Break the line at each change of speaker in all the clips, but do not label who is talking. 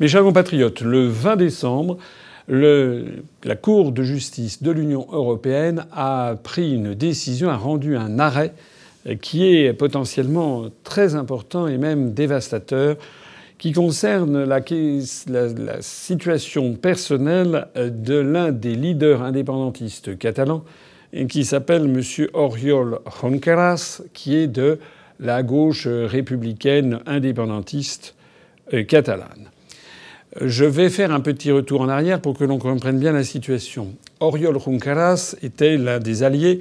Mes chers compatriotes, le 20 décembre, la Cour de justice de l'Union européenne a pris une décision, a rendu un arrêt qui est potentiellement très important et même dévastateur, qui concerne la, situation personnelle de l'un des leaders indépendantistes catalans, qui s'appelle M. Oriol Junqueras, qui est de la gauche républicaine indépendantiste euh, catalane. Je vais faire un petit retour en arrière pour que l'on comprenne bien la situation. Oriol Junqueras était l'un des alliés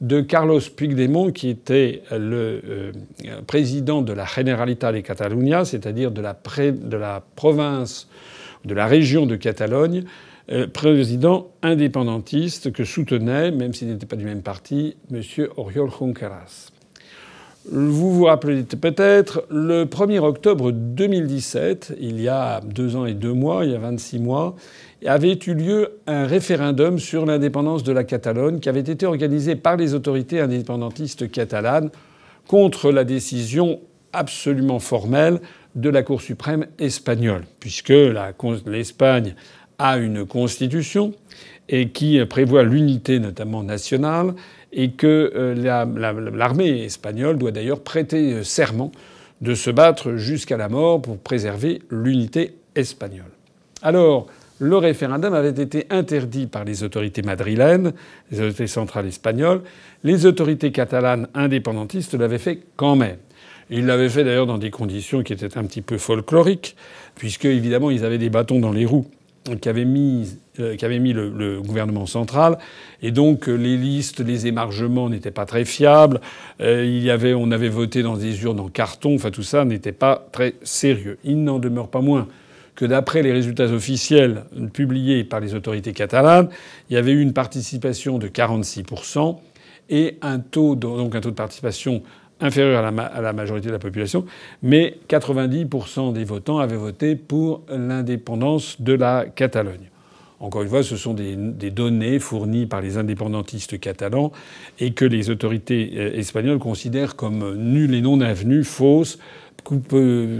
de Carlos Puigdemont, qui était le euh, président de la Generalitat de Catalunya, c'est-à-dire de la, province, de la région de Catalogne, euh, président indépendantiste que soutenait, même s'il n'était pas du même parti, M. Oriol Junqueras. Vous vous rappelez peut-être, le 1er octobre 2017, il y a deux ans et deux mois, il y a 26 mois, avait eu lieu un référendum sur l'indépendance de la Catalogne qui avait été organisé par les autorités indépendantistes catalanes contre la décision absolument formelle de la Cour suprême espagnole, puisque l'Espagne a une constitution et qui prévoit l'unité notamment nationale et que euh, l'armée espagnole doit d'ailleurs prêter euh, serment de se battre jusqu'à la mort pour préserver l'unité espagnole. Alors, le référendum avait été interdit par les autorités madrilènes, les autorités centrales espagnoles. Les autorités catalanes indépendantistes l'avaient fait quand même. Ils l'avaient fait d'ailleurs dans des conditions qui étaient un petit peu folkloriques, puisque évidemment ils avaient des bâtons dans les roues qu'avait mis, euh, mis le, gouvernement central. Et donc euh, les listes, les émargements n'étaient pas très fiables. Euh, il y avait, on avait voté dans des urnes en carton. Enfin tout ça n'était pas très sérieux. Il n'en demeure pas moins que d'après les résultats officiels publiés par les autorités catalanes, il y avait eu une participation de 46% et un taux donc un taux de participation inférieure à la, majorité de la population, mais 90% des votants avaient voté pour l'indépendance de la Catalogne. Encore une fois, ce sont des, données fournies par les indépendantistes catalans et que les autorités euh, espagnoles considèrent comme nulles et non avenues, fausses,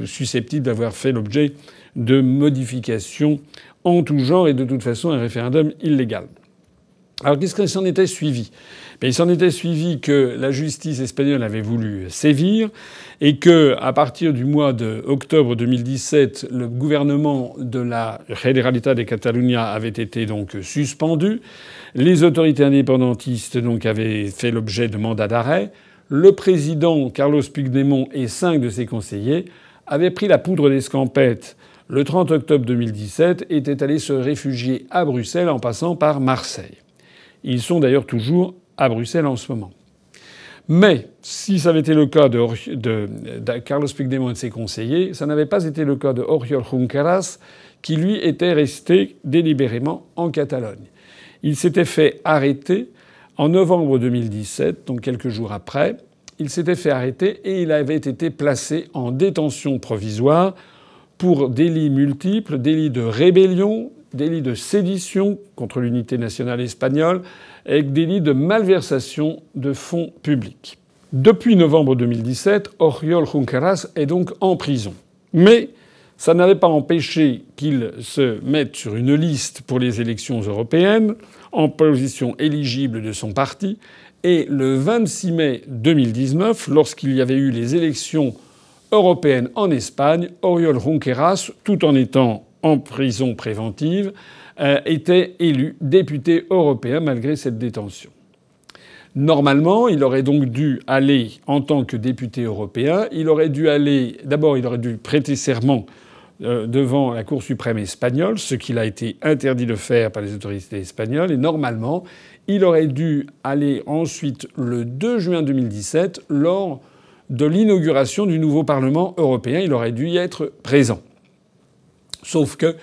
susceptibles d'avoir fait l'objet de modifications en tout genre et de toute façon un référendum illégal. Alors qu'est-ce que s'en était suivi? Il s'en était suivi que la justice espagnole avait voulu sévir et que, à partir du mois d'octobre 2017, le gouvernement de la Generalitat de Catalunya avait été donc suspendu. Les autorités indépendantistes donc avaient fait l'objet de mandats d'arrêt. Le président Carlos Puigdemont et cinq de ses conseillers avaient pris la poudre d'escampette le 30 octobre 2017 et étaient allés se réfugier à Bruxelles en passant par Marseille. Ils sont d'ailleurs toujours à Bruxelles en ce moment. Mais si ça avait été le cas de, Carlos Puigdemont et de ses conseillers, ça n'avait pas été le cas de Oriol Junqueras, qui lui était resté délibérément en Catalogne. Il s'était fait arrêter en novembre 2017, donc quelques jours après. Il s'était fait arrêter et il avait été placé en détention provisoire pour délits multiples, délits de rébellion, délits de sédition contre l'unité nationale espagnole, avec délit de malversation de fonds publics. Depuis novembre 2017, Oriol Junqueras est donc en prison. Mais ça n'avait pas empêché qu'il se mette sur une liste pour les élections européennes, en position éligible de son parti. Et le 26 mai 2019, lorsqu'il y avait eu les élections européennes en Espagne, Oriol Junqueras, tout en étant en prison préventive, euh, était élu député européen malgré cette détention. Normalement, il aurait donc dû aller en tant que député européen. Il aurait dû aller. D'abord, il aurait dû prêter serment euh, devant la Cour suprême espagnole, ce qu'il a été interdit de faire par les autorités espagnoles. Et normalement, il aurait dû aller ensuite le 2 juin 2017 lors de l'inauguration du nouveau Parlement européen. Il aurait dû y être présent. Sauf que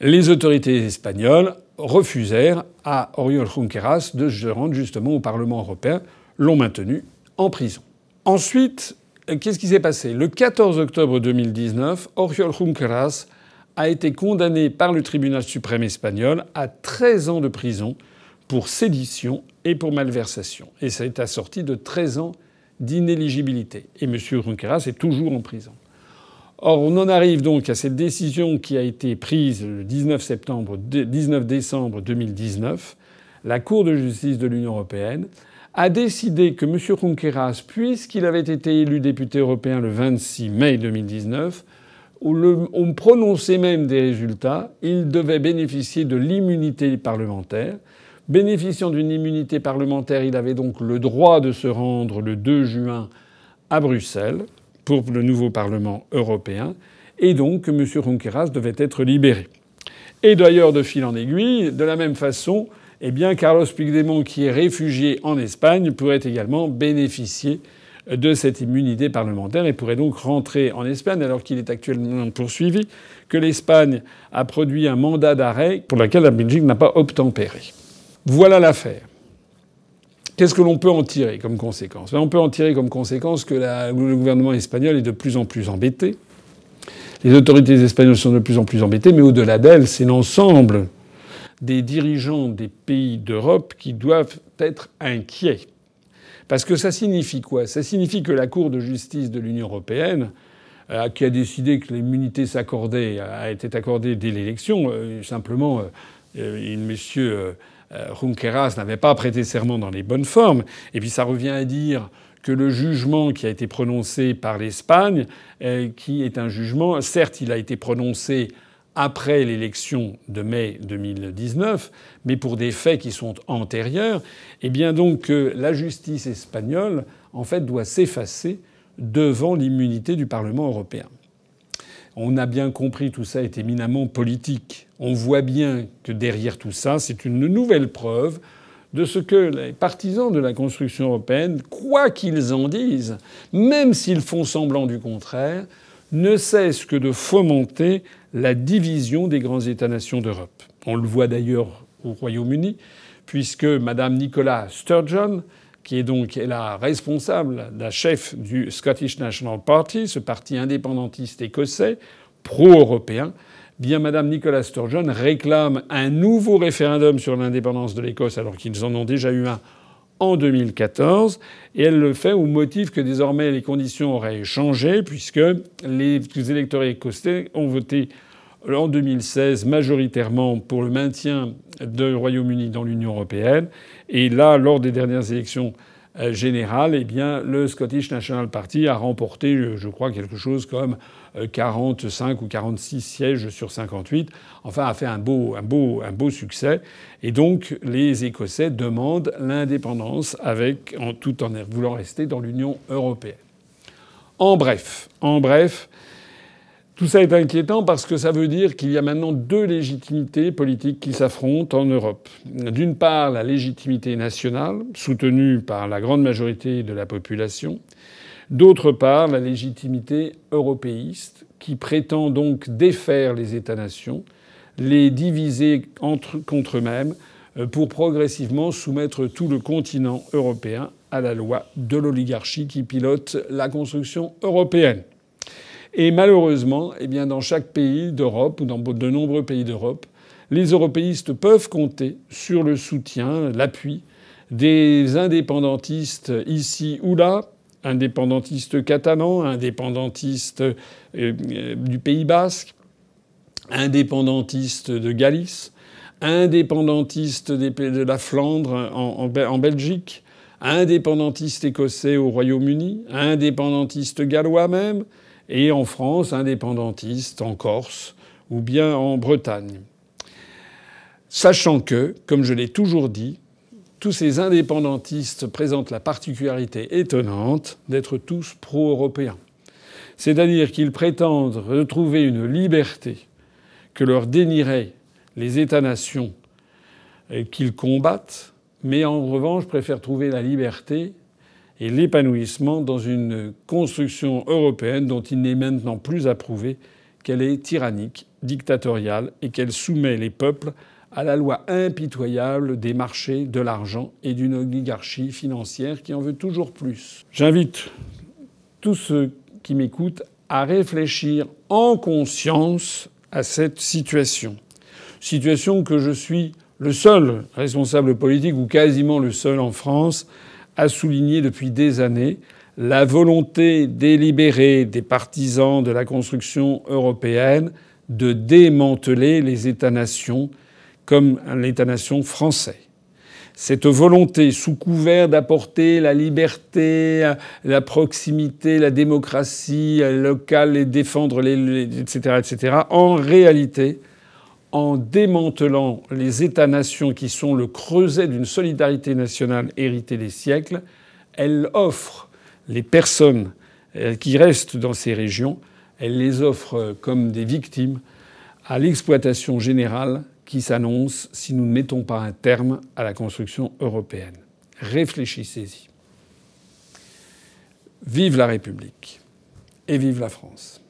les autorités espagnoles refusèrent à Oriol Junqueras de se rendre justement au Parlement européen, l'ont maintenu en prison. Ensuite, qu'est-ce qui s'est passé? Le 14 octobre 2019, Oriol Junqueras a été condamné par le tribunal suprême espagnol à 13 ans de prison pour sédition et pour malversation. Et ça été assorti de 13 ans d'inéligibilité. Et M. Junqueras est toujours en prison. Or, on en arrive donc à cette décision qui a été prise le 19, septembre, 19 décembre 2019. La Cour de justice de l'Union européenne a décidé que M. Junqueras, puisqu'il avait été élu député européen le 26 mai 2019, où on prononçait même des résultats, il devait bénéficier de l'immunité parlementaire. Bénéficiant d'une immunité parlementaire, il avait donc le droit de se rendre le 2 juin à Bruxelles pour le nouveau Parlement européen, et donc M. Junqueras devait être libéré. Et d'ailleurs, de fil en aiguille, de la même façon, eh bien, Carlos Puigdemont, qui est réfugié en Espagne, pourrait également bénéficier de cette immunité parlementaire et pourrait donc rentrer en Espagne alors qu'il est actuellement poursuivi, que l'Espagne a produit un mandat d'arrêt pour lequel la Belgique n'a pas obtempéré. Voilà l'affaire. Qu'est-ce que l'on peut en tirer comme conséquence? Ben, On peut en tirer comme conséquence que le gouvernement espagnol est de plus en plus embêté. Les autorités espagnoles sont de plus en plus embêtées, mais au-delà d'elles, c'est l'ensemble des dirigeants des pays d'Europe qui doivent être inquiets. Parce que ça signifie quoi? Ça signifie que la Cour de justice de l'Union européenne, euh, qui a décidé que l'immunité s'accordait, a été accordée dès l'élection, euh, simplement, euh, monsieur Junqueras n'avait pas prêté serment dans les bonnes formes. Et puis ça revient à dire que le jugement qui a été prononcé par l'Espagne, qui est un jugement, certes, il a été prononcé après l'élection de mai 2019, mais pour des faits qui sont antérieurs, eh bien donc la justice espagnole, en fait, doit s'effacer devant l'immunité du Parlement européen. On a bien compris tout ça est éminemment politique. On voit bien que derrière tout ça, c'est une nouvelle preuve de ce que les partisans de la construction européenne, quoi qu'ils en disent, même s'ils font semblant du contraire, ne cessent que de fomenter la division des grands États-nations d'Europe. On le voit d'ailleurs au Royaume-Uni, puisque Mme Nicola Sturgeon, qui est donc la responsable, la chef du Scottish National Party, ce parti indépendantiste écossais, pro-européen, bien Mme Nicola Sturgeon réclame un nouveau référendum sur l'indépendance de l'Écosse alors qu'ils en ont déjà eu un en 2014, et elle le fait au motif que désormais les conditions auraient changé puisque les électeurs écossais ont voté en 2016 majoritairement pour le maintien du Royaume-Uni dans l'Union européenne. Et là, lors des dernières élections euh, générales, eh bien, le Scottish National Party a remporté, je crois, quelque chose comme 45 euh, ou 46 sièges sur 58. Enfin, a fait un beau, un beau, un beau succès. Et donc, les Écossais demandent l'indépendance avec, tout en voulant rester dans l'Union européenne. En bref, en bref, tout ça est inquiétant parce que ça veut dire qu'il y a maintenant deux légitimités politiques qui s'affrontent en Europe. D'une part, la légitimité nationale, soutenue par la grande majorité de la population. D'autre part, la légitimité européiste, qui prétend donc défaire les États-nations, les diviser entre, contre eux-mêmes, euh, pour progressivement soumettre tout le continent européen à la loi de l'oligarchie qui pilote la construction européenne. Et malheureusement, eh dans chaque pays d'Europe ou dans de nombreux pays d'Europe, les européistes peuvent compter sur le soutien, l'appui des indépendantistes ici ou là, indépendantistes catalans, indépendantistes euh, euh, du Pays basque, indépendantistes de Galice, indépendantistes de la Flandre en Belgique, indépendantistes écossais au Royaume-Uni, indépendantistes gallois même, et en France, indépendantiste, en Corse ou bien en Bretagne. Sachant que, comme je l'ai toujours dit, tous ces indépendantistes présentent la particularité étonnante d'être tous pro-européens. C'est-à-dire qu'ils prétendent retrouver une liberté que leur dénieraient les États-nations qu'ils combattent, mais en revanche préfèrent trouver la liberté et l'épanouissement dans une construction européenne dont il n'est maintenant plus à prouver qu'elle est tyrannique, dictatoriale et qu'elle soumet les peuples à la loi impitoyable des marchés, de l'argent et d'une oligarchie financière qui en veut toujours plus. J'invite tous ceux qui m'écoutent à réfléchir en conscience à cette situation. Situation que je suis le seul responsable politique ou quasiment le seul en France a souligné depuis des années la volonté délibérée des partisans de la construction européenne de démanteler les États-nations comme l'État-nation français. Cette volonté, sous couvert d'apporter la liberté, la proximité, la démocratie locale et défendre les, etc., etc., en réalité, en démantelant les États-nations qui sont le creuset d'une solidarité nationale héritée des siècles, elle offre les personnes euh, qui restent dans ces régions, elle les offre comme des victimes à l'exploitation générale qui s'annonce si nous ne mettons pas un terme à la construction européenne. Réfléchissez-y. Vive la République et vive la France.